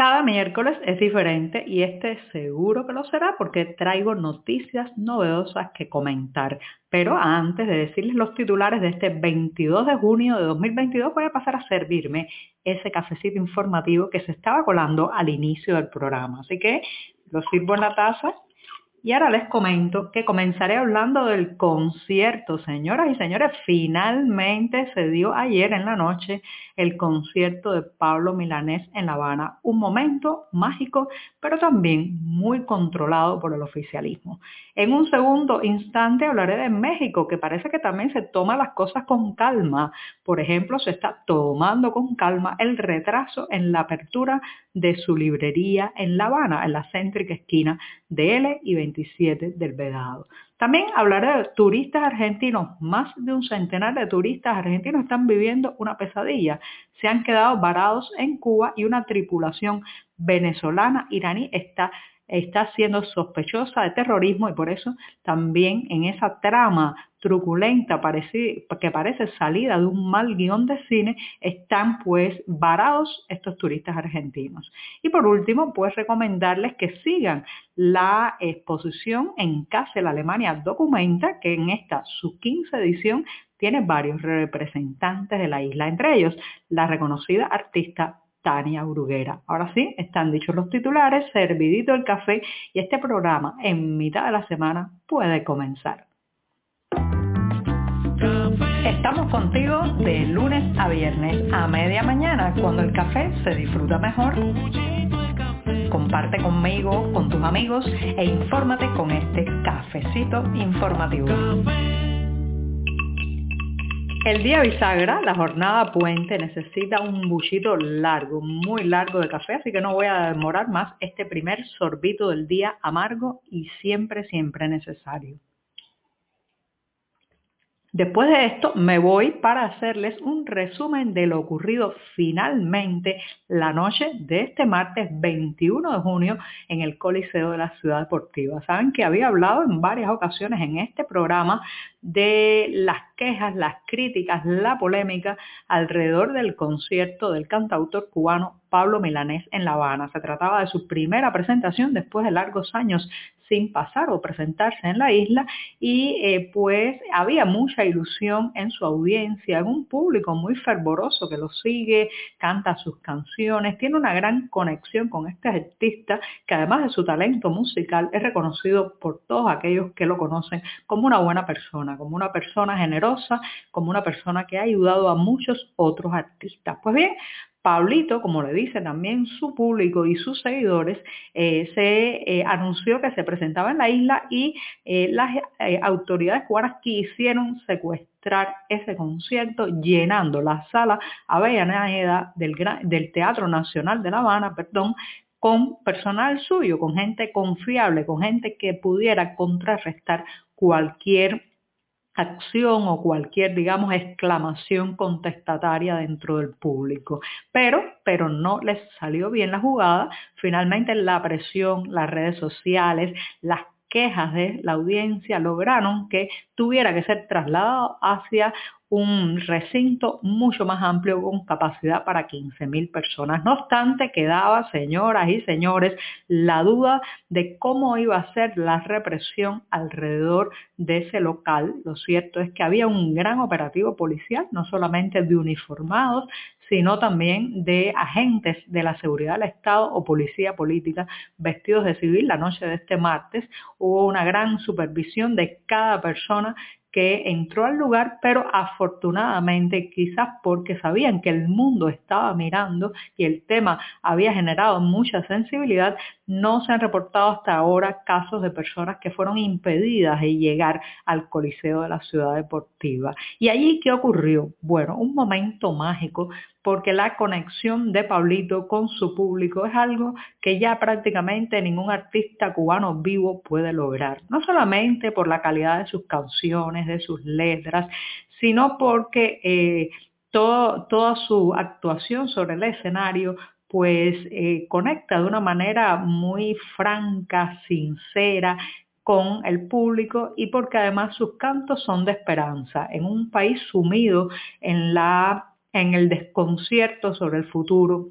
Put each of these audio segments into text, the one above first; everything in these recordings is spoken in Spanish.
Cada miércoles es diferente y este seguro que lo será porque traigo noticias novedosas que comentar. Pero antes de decirles los titulares de este 22 de junio de 2022 voy a pasar a servirme ese cafecito informativo que se estaba colando al inicio del programa. Así que lo sirvo en la taza y ahora les comento que comenzaré hablando del concierto. Señoras y señores, finalmente se dio ayer en la noche el concierto de Pablo Milanés en La Habana. Un momento mágico, pero también muy controlado por el oficialismo. En un segundo instante hablaré de México, que parece que también se toma las cosas con calma. Por ejemplo, se está tomando con calma el retraso en la apertura de su librería en La Habana, en la céntrica esquina de L y 27 del Vedado. También hablaré de turistas argentinos. Más de un centenar de turistas argentinos están viviendo una pesadilla. Se han quedado varados en Cuba y una tripulación venezolana iraní está está siendo sospechosa de terrorismo y por eso también en esa trama truculenta que parece salida de un mal guion de cine, están pues varados estos turistas argentinos. Y por último, pues recomendarles que sigan la exposición en la Alemania Documenta, que en esta su 15 edición tiene varios representantes de la isla, entre ellos la reconocida artista Tania Bruguera. Ahora sí, están dichos los titulares, servidito el café y este programa en mitad de la semana puede comenzar. Estamos contigo de lunes a viernes a media mañana cuando el café se disfruta mejor. Comparte conmigo, con tus amigos e infórmate con este cafecito informativo. El día bisagra, la jornada puente, necesita un buchito largo, muy largo de café, así que no voy a demorar más este primer sorbito del día amargo y siempre, siempre necesario. Después de esto me voy para hacerles un resumen de lo ocurrido finalmente la noche de este martes 21 de junio en el Coliseo de la Ciudad Deportiva. Saben que había hablado en varias ocasiones en este programa de las quejas, las críticas, la polémica alrededor del concierto del cantautor cubano Pablo Milanés en La Habana. Se trataba de su primera presentación después de largos años sin pasar o presentarse en la isla y eh, pues había mucha ilusión en su audiencia, en un público muy fervoroso que lo sigue, canta sus canciones, tiene una gran conexión con este artista que además de su talento musical es reconocido por todos aquellos que lo conocen como una buena persona, como una persona generosa, como una persona que ha ayudado a muchos otros artistas. Pues bien, Pablito, como le dice también su público y sus seguidores, eh, se eh, anunció que se presentaba en la isla y eh, las autoridades cubanas quisieron secuestrar ese concierto llenando la sala Avellaneda del, del Teatro Nacional de La Habana, perdón, con personal suyo, con gente confiable, con gente que pudiera contrarrestar cualquier acción o cualquier, digamos, exclamación contestataria dentro del público. Pero, pero no les salió bien la jugada. Finalmente la presión, las redes sociales, las quejas de la audiencia lograron que tuviera que ser trasladado hacia un recinto mucho más amplio con capacidad para 15.000 personas. No obstante, quedaba, señoras y señores, la duda de cómo iba a ser la represión alrededor de ese local. Lo cierto es que había un gran operativo policial, no solamente de uniformados, sino también de agentes de la seguridad del Estado o policía política vestidos de civil. La noche de este martes hubo una gran supervisión de cada persona que entró al lugar, pero afortunadamente quizás porque sabían que el mundo estaba mirando y el tema había generado mucha sensibilidad, no se han reportado hasta ahora casos de personas que fueron impedidas de llegar al Coliseo de la Ciudad Deportiva. ¿Y allí qué ocurrió? Bueno, un momento mágico porque la conexión de Pablito con su público es algo que ya prácticamente ningún artista cubano vivo puede lograr. No solamente por la calidad de sus canciones, de sus letras, sino porque eh, toda su actuación sobre el escenario pues eh, conecta de una manera muy franca, sincera, con el público y porque además sus cantos son de esperanza. En un país sumido en, la, en el desconcierto sobre el futuro,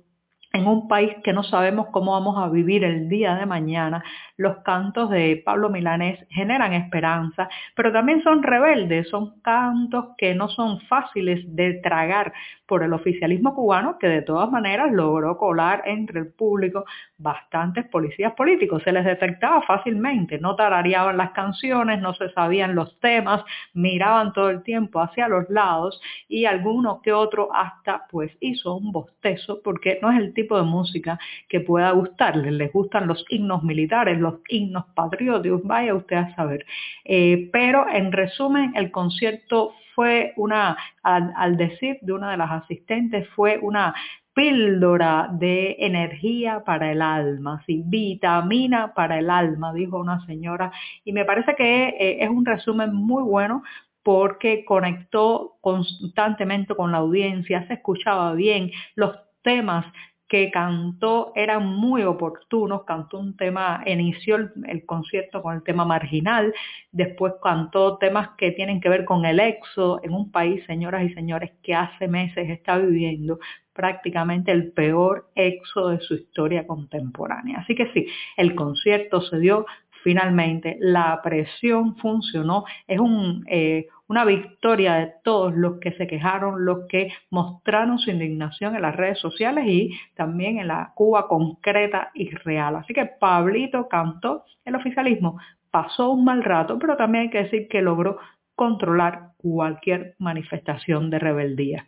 en un país que no sabemos cómo vamos a vivir el día de mañana, los cantos de Pablo Milanés generan esperanza, pero también son rebeldes, son cantos que no son fáciles de tragar por el oficialismo cubano, que de todas maneras logró colar entre el público bastantes policías políticos. Se les detectaba fácilmente, no tarareaban las canciones, no se sabían los temas, miraban todo el tiempo hacia los lados y alguno que otro hasta pues hizo un bostezo porque no es el tipo de música que pueda gustarles. Les gustan los himnos militares, los himnos patrióticos, vaya usted a saber. Eh, pero en resumen, el concierto fue una, al, decir de una de las asistentes, fue una píldora de energía para el alma, sí, vitamina para el alma, dijo una señora. Y me parece que eh, es un resumen muy bueno porque conectó constantemente con la audiencia, se escuchaba bien, los temas que cantó eran muy oportunos, cantó un tema, inició el, concierto con el tema marginal, después cantó temas que tienen que ver con el éxodo en un país, señoras y señores, que hace meses está viviendo prácticamente el peor éxodo de su historia contemporánea. Así que sí, el concierto se dio finalmente, la presión funcionó, es eh, una victoria de todos los que se quejaron, los que mostraron su indignación en las redes sociales y también en la Cuba concreta y real. Así que Pablito cantó el oficialismo, pasó un mal rato, pero también hay que decir que logró controlar cualquier manifestación de rebeldía.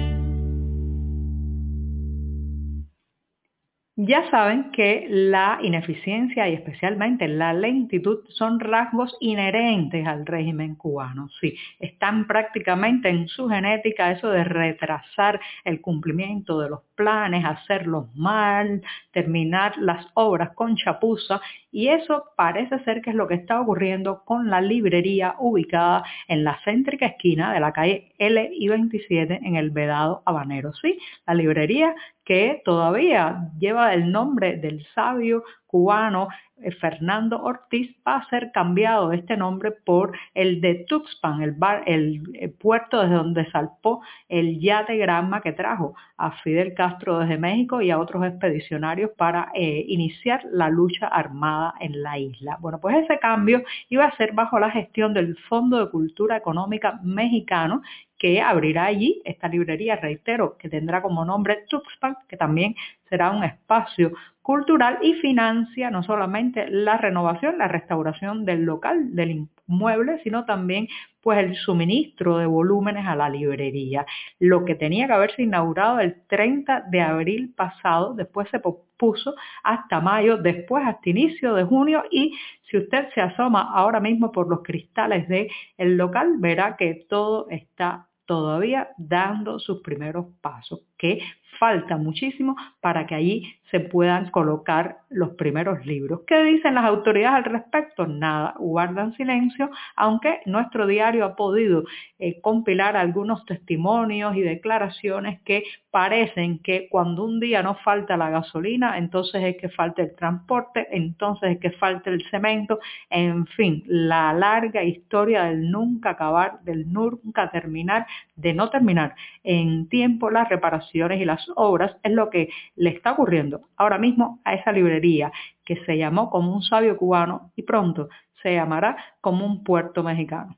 Ya saben que la ineficiencia y especialmente la lentitud son rasgos inherentes al régimen cubano. Sí, están prácticamente en su genética eso de retrasar el cumplimiento de los planes, hacerlos mal, terminar las obras con chapuza y eso parece ser que es lo que está ocurriendo con la librería ubicada en la céntrica esquina de la calle L y 27 en el Vedado Habanero. Sí, la librería que todavía lleva el nombre del sabio cubano eh, Fernando Ortiz va a ser cambiado este nombre por el de Tuxpan, el, bar, el, eh, puerto desde donde salpó el yate Granma que trajo a Fidel Castro desde México y a otros expedicionarios para eh, iniciar la lucha armada en la isla. Bueno, pues ese cambio iba a ser bajo la gestión del Fondo de Cultura Económica Mexicano que abrirá allí esta librería, reitero, que tendrá como nombre Tuxpan, que también será un espacio cultural y financia no solamente la renovación, la restauración del local, del inmueble, sino también pues el suministro de volúmenes a la librería. Lo que tenía que haberse inaugurado el 30 de abril pasado, después se pospuso hasta mayo, después hasta inicio de junio y si usted se asoma ahora mismo por los cristales del el local, verá que todo está todavía dando sus primeros pasos, que falta muchísimo para que allí se puedan colocar los primeros libros. ¿Qué dicen las autoridades al respecto? Nada, guardan silencio, aunque nuestro diario ha podido eh, compilar algunos testimonios y declaraciones que parecen que cuando un día no falta la gasolina, entonces es que falta el transporte, entonces es que falta el cemento, en fin, la larga historia del nunca acabar, del nunca terminar, de no terminar en tiempo las y las obras es lo que le está ocurriendo ahora mismo a esa librería que se llamó como un sabio cubano y pronto se llamará como un puerto mexicano.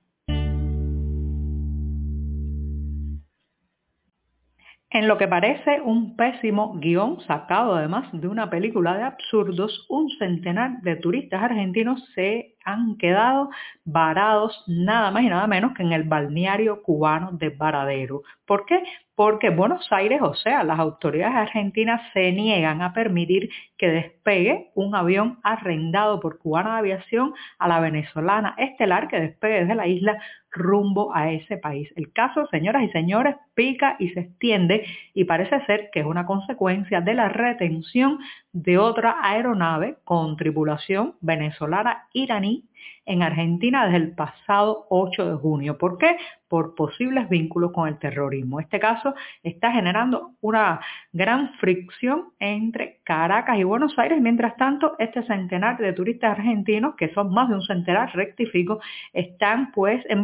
En lo que parece un pésimo guion sacado además de una película de absurdos, un centenar de turistas argentinos se han quedado varados nada más y nada menos que en el balneario cubano de Varadero. ¿Por qué? Porque Buenos Aires, o sea, las autoridades argentinas se niegan a permitir que despegue un avión arrendado por Cubana de Aviación a la venezolana estelar que despegue desde la isla rumbo a ese país. El caso, señoras y señores, pica y se extiende y parece ser que es una consecuencia de la retención de otra aeronave con tripulación venezolana iraní en Argentina desde el pasado 8 de junio. ¿Por qué? Por posibles vínculos con el terrorismo. Este caso está generando una gran fricción entre Caracas y Buenos Aires. Mientras tanto, este centenar de turistas argentinos, que son más de un centenar, rectifico, están pues en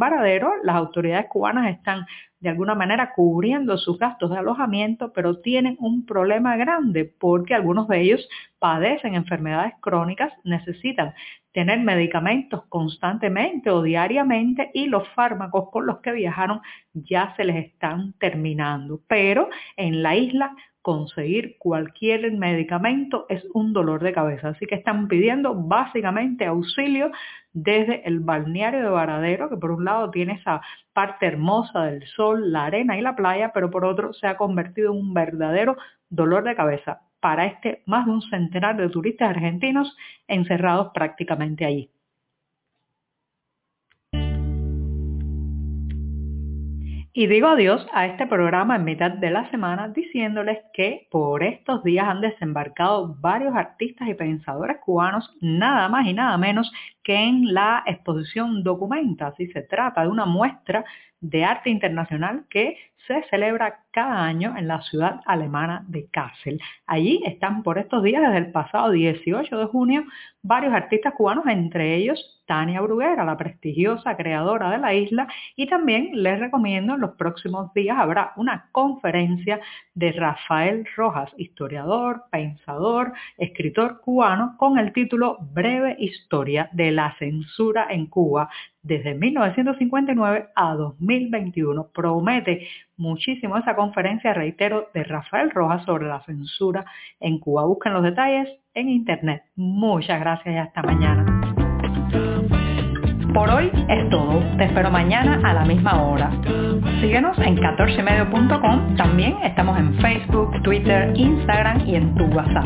Las autoridades cubanas están de alguna manera cubriendo sus gastos de alojamiento, pero tienen un problema grande porque algunos de ellos padecen enfermedades crónicas, necesitan tener medicamentos constantemente o diariamente y los fármacos con los que viajaron ya se les están terminando. Pero en la isla conseguir cualquier medicamento es un dolor de cabeza. Así que están pidiendo básicamente auxilio desde el balneario de Varadero, que por un lado tiene esa parte hermosa del sol, la arena y la playa, pero por otro se ha convertido en un verdadero dolor de cabeza para este más de un centenar de turistas argentinos encerrados prácticamente allí. Y digo adiós a este programa en mitad de la semana diciéndoles que por estos días han desembarcado varios artistas y pensadores cubanos, nada más y nada menos que en la exposición Documenta. Si se trata de una muestra de arte internacional que se celebra cada año en la ciudad alemana de Kassel. Allí están por estos días, desde el pasado 18 de junio, varios artistas cubanos, entre ellos Tania Bruguera, la prestigiosa creadora de la isla, y también les recomiendo en los próximos días habrá una conferencia de Rafael Rojas, historiador, pensador, escritor cubano, con el título Breve Historia de la Censura en Cuba desde 1959 a 2021. Promete muchísimo esa conferencia, reitero, de Rafael Rojas sobre la censura en Cuba. Busquen los detalles en internet. Muchas gracias y hasta mañana. Por hoy es todo. Te espero mañana a la misma hora. Síguenos en 14medio.com. También estamos en Facebook, Twitter, Instagram y en tu WhatsApp.